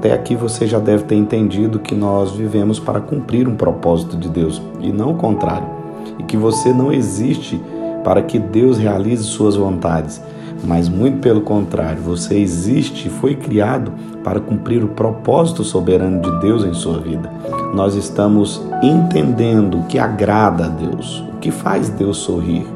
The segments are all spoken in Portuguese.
Até aqui você já deve ter entendido que nós vivemos para cumprir um propósito de Deus e não o contrário. E que você não existe para que Deus realize suas vontades, mas muito pelo contrário, você existe e foi criado para cumprir o propósito soberano de Deus em sua vida. Nós estamos entendendo o que agrada a Deus, o que faz Deus sorrir.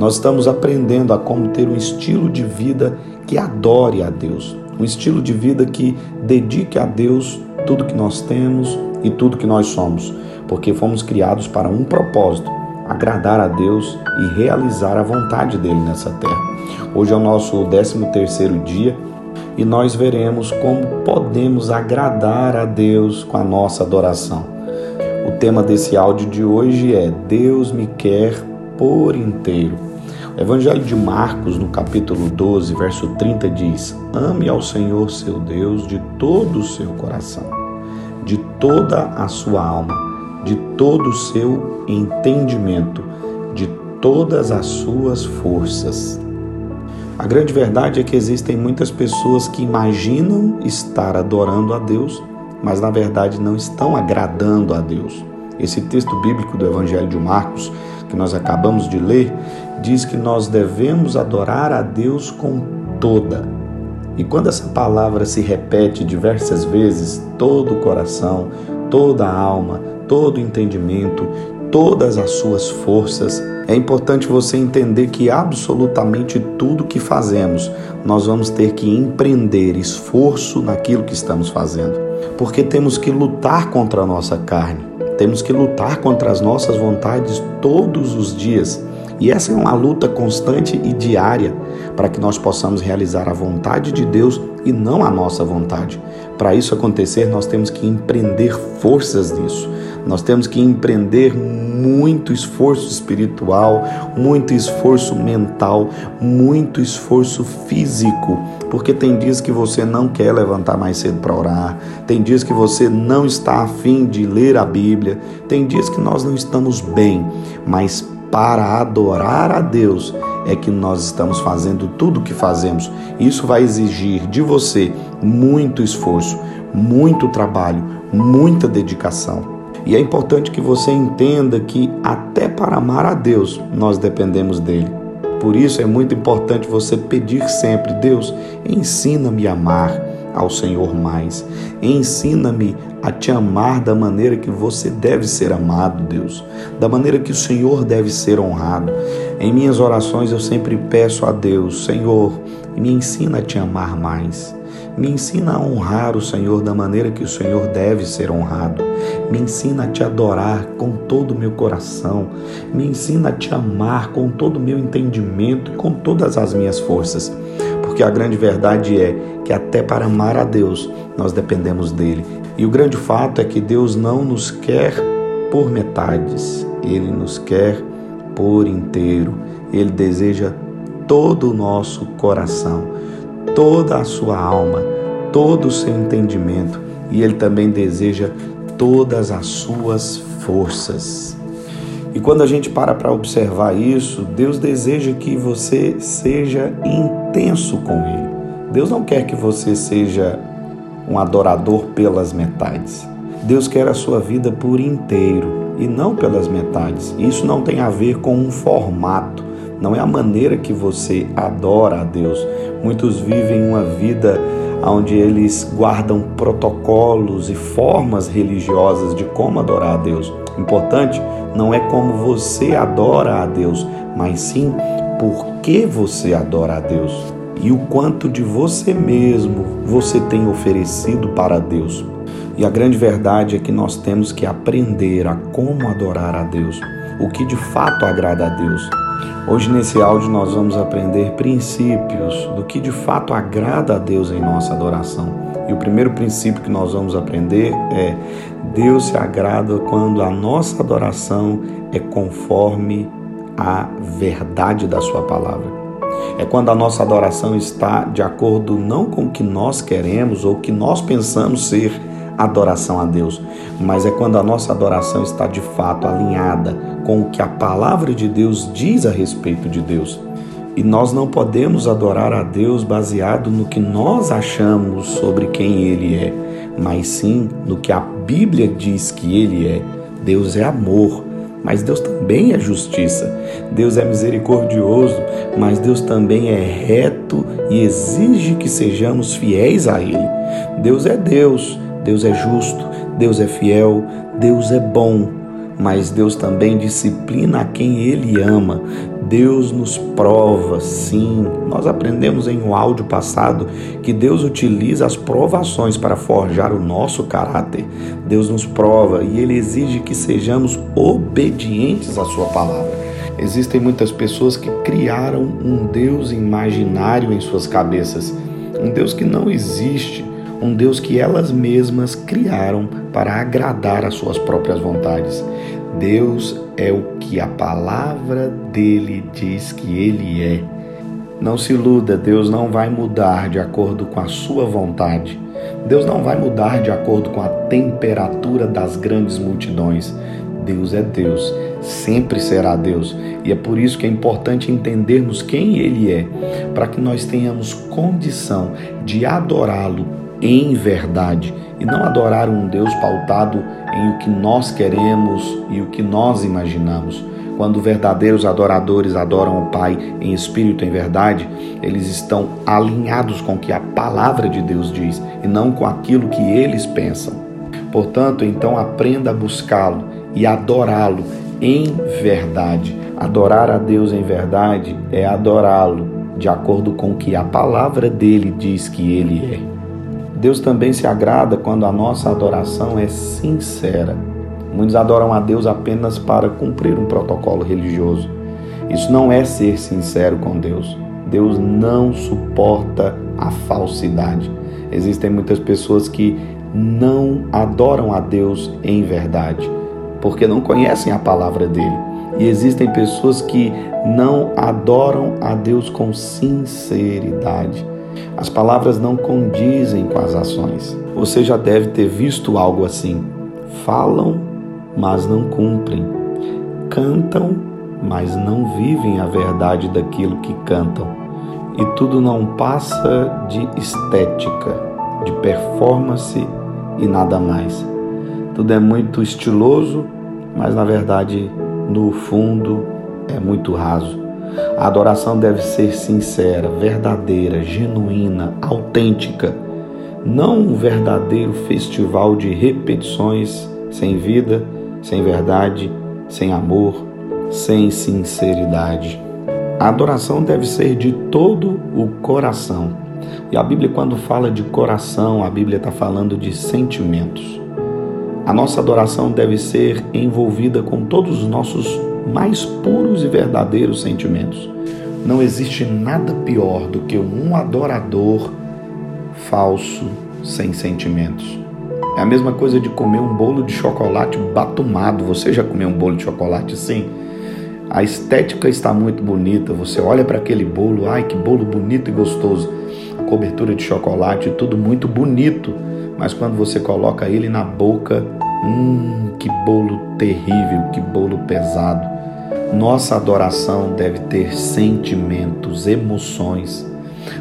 Nós estamos aprendendo a como ter um estilo de vida que adore a Deus, um estilo de vida que dedique a Deus tudo que nós temos e tudo que nós somos, porque fomos criados para um propósito agradar a Deus e realizar a vontade dele nessa terra. Hoje é o nosso 13 terceiro dia e nós veremos como podemos agradar a Deus com a nossa adoração. O tema desse áudio de hoje é Deus me quer por inteiro. Evangelho de Marcos, no capítulo 12, verso 30, diz: Ame ao Senhor seu Deus de todo o seu coração, de toda a sua alma de todo o seu entendimento, de todas as suas forças. A grande verdade é que existem muitas pessoas que imaginam estar adorando a Deus, mas na verdade não estão agradando a Deus. Esse texto bíblico do Evangelho de Marcos, que nós acabamos de ler, diz que nós devemos adorar a Deus com toda. E quando essa palavra se repete diversas vezes, todo o coração, toda a alma, todo o entendimento, todas as suas forças. É importante você entender que absolutamente tudo que fazemos, nós vamos ter que empreender esforço naquilo que estamos fazendo. Porque temos que lutar contra a nossa carne, temos que lutar contra as nossas vontades todos os dias. E essa é uma luta constante e diária para que nós possamos realizar a vontade de Deus e não a nossa vontade. Para isso acontecer, nós temos que empreender forças nisso. Nós temos que empreender muito esforço espiritual, muito esforço mental, muito esforço físico, porque tem dias que você não quer levantar mais cedo para orar, tem dias que você não está afim de ler a Bíblia, tem dias que nós não estamos bem, mas para adorar a Deus é que nós estamos fazendo tudo o que fazemos. Isso vai exigir de você muito esforço, muito trabalho, muita dedicação. E é importante que você entenda que até para amar a Deus nós dependemos dele. Por isso é muito importante você pedir sempre: Deus, ensina-me a amar ao Senhor mais. Ensina-me a te amar da maneira que você deve ser amado, Deus, da maneira que o Senhor deve ser honrado. Em minhas orações eu sempre peço a Deus: Senhor, me ensina a te amar mais. Me ensina a honrar o Senhor da maneira que o Senhor deve ser honrado. Me ensina a te adorar com todo o meu coração. Me ensina a te amar com todo o meu entendimento e com todas as minhas forças. Porque a grande verdade é que até para amar a Deus nós dependemos dele. E o grande fato é que Deus não nos quer por metades, ele nos quer por inteiro. Ele deseja todo o nosso coração toda a sua alma, todo o seu entendimento e Ele também deseja todas as suas forças. E quando a gente para para observar isso, Deus deseja que você seja intenso com Ele. Deus não quer que você seja um adorador pelas metades. Deus quer a sua vida por inteiro e não pelas metades. Isso não tem a ver com um formato não é a maneira que você adora a Deus. Muitos vivem uma vida onde eles guardam protocolos e formas religiosas de como adorar a Deus. Importante não é como você adora a Deus, mas sim por que você adora a Deus e o quanto de você mesmo você tem oferecido para Deus. E a grande verdade é que nós temos que aprender a como adorar a Deus, o que de fato agrada a Deus. Hoje, nesse áudio, nós vamos aprender princípios do que de fato agrada a Deus em nossa adoração. E o primeiro princípio que nós vamos aprender é: Deus se agrada quando a nossa adoração é conforme a verdade da Sua palavra. É quando a nossa adoração está de acordo não com o que nós queremos ou o que nós pensamos ser adoração a Deus, mas é quando a nossa adoração está de fato alinhada com o que a palavra de Deus diz a respeito de Deus. E nós não podemos adorar a Deus baseado no que nós achamos sobre quem Ele é, mas sim no que a Bíblia diz que ele é. Deus é amor, mas Deus também é justiça. Deus é misericordioso, mas Deus também é reto e exige que sejamos fiéis a Ele. Deus é Deus, Deus é justo, Deus é fiel, Deus é bom, mas Deus também disciplina a quem Ele ama. Deus nos prova, sim. Nós aprendemos em um áudio passado que Deus utiliza as provações para forjar o nosso caráter. Deus nos prova e Ele exige que sejamos obedientes à Sua palavra. Existem muitas pessoas que criaram um Deus imaginário em suas cabeças, um Deus que não existe, um Deus que elas mesmas criaram para agradar às suas próprias vontades. Deus é o que a palavra dele diz que ele é. Não se iluda, Deus não vai mudar de acordo com a sua vontade. Deus não vai mudar de acordo com a temperatura das grandes multidões. Deus é Deus, sempre será Deus. E é por isso que é importante entendermos quem Ele é, para que nós tenhamos condição de adorá-lo em verdade e não adorar um Deus pautado em o que nós queremos e o que nós imaginamos. Quando verdadeiros adoradores adoram o Pai em espírito e em verdade, eles estão alinhados com o que a palavra de Deus diz e não com aquilo que eles pensam. Portanto, então aprenda a buscá-lo e adorá-lo em verdade. Adorar a Deus em verdade é adorá-lo de acordo com o que a palavra dele diz que ele é. Deus também se agrada quando a nossa adoração é sincera. Muitos adoram a Deus apenas para cumprir um protocolo religioso. Isso não é ser sincero com Deus. Deus não suporta a falsidade. Existem muitas pessoas que não adoram a Deus em verdade, porque não conhecem a palavra dele. E existem pessoas que não adoram a Deus com sinceridade. As palavras não condizem com as ações. Você já deve ter visto algo assim. Falam, mas não cumprem. Cantam, mas não vivem a verdade daquilo que cantam. E tudo não passa de estética, de performance e nada mais. Tudo é muito estiloso, mas na verdade, no fundo, é muito raso. A adoração deve ser sincera, verdadeira, genuína, autêntica. Não um verdadeiro festival de repetições sem vida, sem verdade, sem amor, sem sinceridade. A adoração deve ser de todo o coração. E a Bíblia, quando fala de coração, a Bíblia está falando de sentimentos. A nossa adoração deve ser envolvida com todos os nossos mais puros e verdadeiros sentimentos. Não existe nada pior do que um adorador falso sem sentimentos. É a mesma coisa de comer um bolo de chocolate batumado. Você já comeu um bolo de chocolate assim? A estética está muito bonita. Você olha para aquele bolo, ai que bolo bonito e gostoso. A cobertura de chocolate, tudo muito bonito. Mas quando você coloca ele na boca, hum, que bolo terrível, que bolo pesado. Nossa adoração deve ter sentimentos, emoções.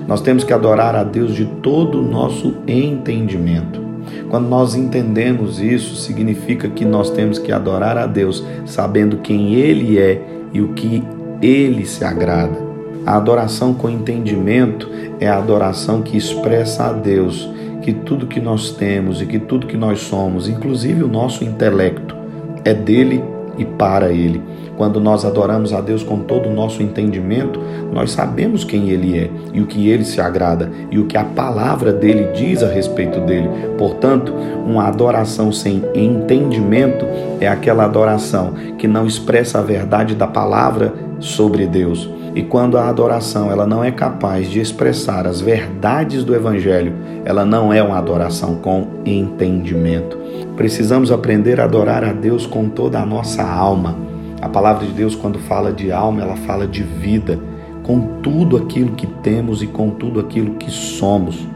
Nós temos que adorar a Deus de todo o nosso entendimento. Quando nós entendemos isso, significa que nós temos que adorar a Deus sabendo quem Ele é e o que Ele se agrada. A adoração com entendimento é a adoração que expressa a Deus que tudo que nós temos e que tudo que nós somos, inclusive o nosso intelecto, é dele e para Ele. Quando nós adoramos a Deus com todo o nosso entendimento, nós sabemos quem Ele é e o que Ele se agrada e o que a palavra dele diz a respeito dele. Portanto, uma adoração sem entendimento é aquela adoração que não expressa a verdade da palavra sobre Deus. E quando a adoração ela não é capaz de expressar as verdades do evangelho, ela não é uma adoração com entendimento. Precisamos aprender a adorar a Deus com toda a nossa alma. A palavra de Deus quando fala de alma, ela fala de vida, com tudo aquilo que temos e com tudo aquilo que somos.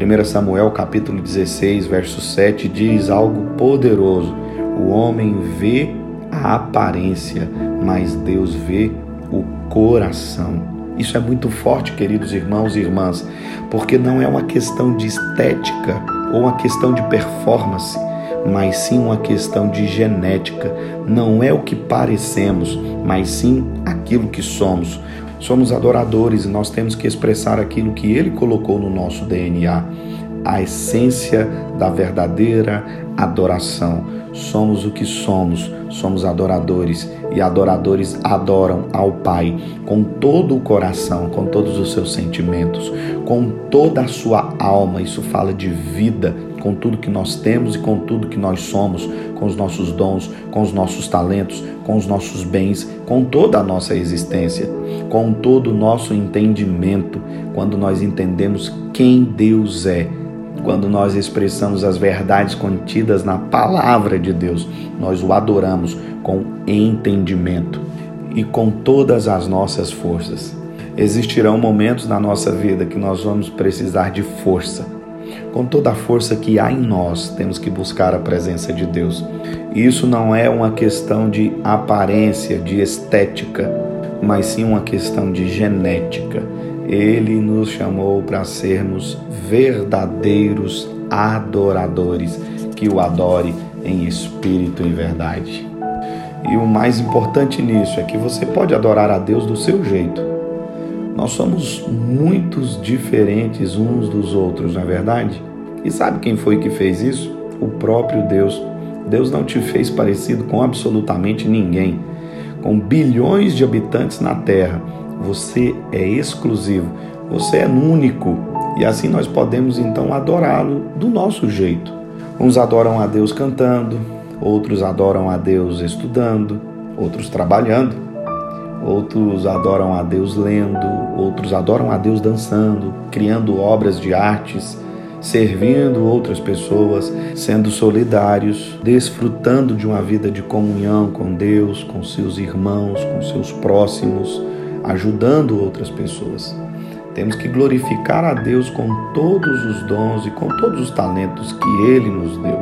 1 Samuel capítulo 16, verso 7 diz algo poderoso: O homem vê a aparência, mas Deus vê o coração. Isso é muito forte, queridos irmãos e irmãs, porque não é uma questão de estética ou uma questão de performance, mas sim uma questão de genética. Não é o que parecemos, mas sim aquilo que somos. Somos adoradores e nós temos que expressar aquilo que Ele colocou no nosso DNA, a essência da verdadeira adoração. Somos o que somos, somos adoradores e adoradores adoram ao Pai com todo o coração, com todos os seus sentimentos, com toda a sua alma. Isso fala de vida, com tudo que nós temos e com tudo que nós somos, com os nossos dons, com os nossos talentos, com os nossos bens, com toda a nossa existência, com todo o nosso entendimento, quando nós entendemos quem Deus é. Quando nós expressamos as verdades contidas na palavra de Deus, nós o adoramos com entendimento e com todas as nossas forças. Existirão momentos na nossa vida que nós vamos precisar de força com toda a força que há em nós, temos que buscar a presença de Deus. Isso não é uma questão de aparência, de estética, mas sim uma questão de genética. Ele nos chamou para sermos verdadeiros adoradores, que o adore em espírito e verdade. E o mais importante nisso é que você pode adorar a Deus do seu jeito nós somos muitos diferentes uns dos outros, não é verdade? E sabe quem foi que fez isso? O próprio Deus. Deus não te fez parecido com absolutamente ninguém. Com bilhões de habitantes na Terra, você é exclusivo, você é único. E assim nós podemos então adorá-lo do nosso jeito. Uns adoram a Deus cantando, outros adoram a Deus estudando, outros trabalhando outros adoram a Deus lendo, outros adoram a Deus dançando, criando obras de artes, servindo outras pessoas, sendo solidários, desfrutando de uma vida de comunhão com Deus, com seus irmãos, com seus próximos, ajudando outras pessoas. Temos que glorificar a Deus com todos os dons e com todos os talentos que Ele nos deu.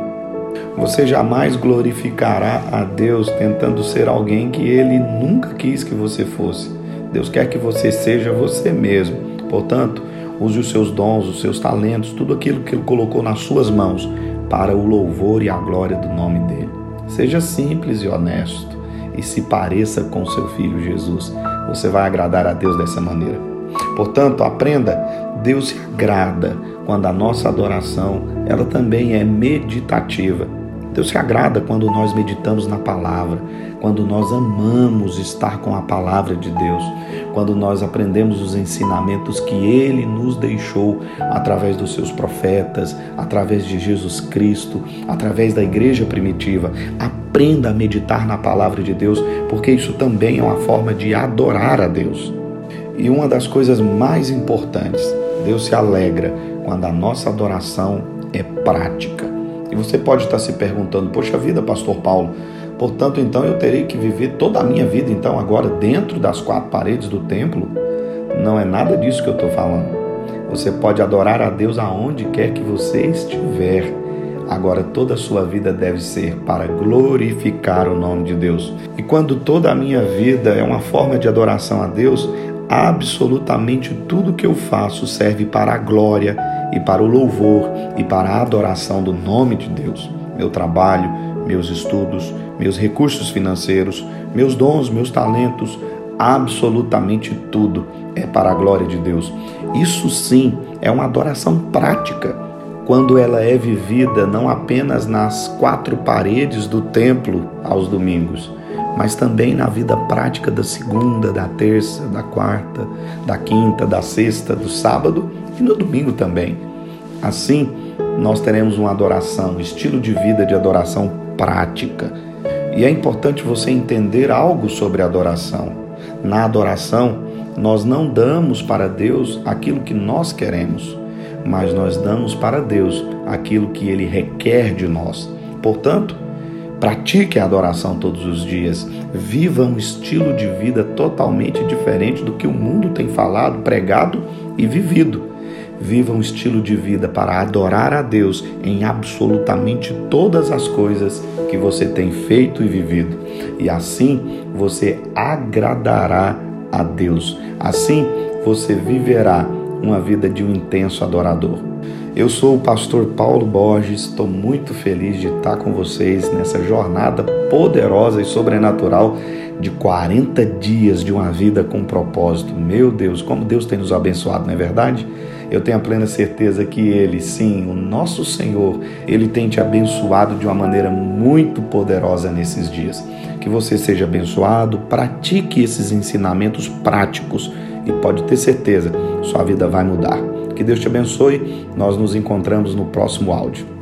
Você jamais glorificará a Deus tentando ser alguém que Ele nunca quis que você fosse. Deus quer que você seja você mesmo. Portanto, use os seus dons, os seus talentos, tudo aquilo que Ele colocou nas suas mãos para o louvor e a glória do nome dEle. Seja simples e honesto e se pareça com seu filho Jesus. Você vai agradar a Deus dessa maneira. Portanto, aprenda, Deus se agrada quando a nossa adoração, ela também é meditativa. Deus se agrada quando nós meditamos na palavra, quando nós amamos estar com a palavra de Deus, quando nós aprendemos os ensinamentos que Ele nos deixou através dos seus profetas, através de Jesus Cristo, através da igreja primitiva. Aprenda a meditar na palavra de Deus, porque isso também é uma forma de adorar a Deus. E uma das coisas mais importantes, Deus se alegra quando a nossa adoração é prática. E você pode estar se perguntando: "Poxa vida, pastor Paulo, portanto então eu terei que viver toda a minha vida então agora dentro das quatro paredes do templo?" Não é nada disso que eu estou falando. Você pode adorar a Deus aonde quer que você estiver. Agora toda a sua vida deve ser para glorificar o nome de Deus. E quando toda a minha vida é uma forma de adoração a Deus, absolutamente tudo que eu faço serve para a glória e para o louvor e para a adoração do nome de Deus. Meu trabalho, meus estudos, meus recursos financeiros, meus dons, meus talentos, absolutamente tudo é para a glória de Deus. Isso sim é uma adoração prática, quando ela é vivida não apenas nas quatro paredes do templo aos domingos, mas também na vida prática da segunda, da terça, da quarta, da quinta, da sexta, do sábado e no domingo também. Assim, nós teremos uma adoração, um estilo de vida de adoração prática. E é importante você entender algo sobre adoração. Na adoração, nós não damos para Deus aquilo que nós queremos, mas nós damos para Deus aquilo que Ele requer de nós. Portanto, pratique a adoração todos os dias. Viva um estilo de vida totalmente diferente do que o mundo tem falado, pregado e vivido. Viva um estilo de vida para adorar a Deus em absolutamente todas as coisas que você tem feito e vivido. E assim você agradará a Deus. Assim você viverá uma vida de um intenso adorador. Eu sou o pastor Paulo Borges, estou muito feliz de estar com vocês nessa jornada poderosa e sobrenatural de 40 dias de uma vida com propósito. Meu Deus, como Deus tem nos abençoado, não é verdade? Eu tenho a plena certeza que Ele, sim, o nosso Senhor, Ele tem te abençoado de uma maneira muito poderosa nesses dias. Que você seja abençoado, pratique esses ensinamentos práticos e pode ter certeza, sua vida vai mudar. Que Deus te abençoe. Nós nos encontramos no próximo áudio.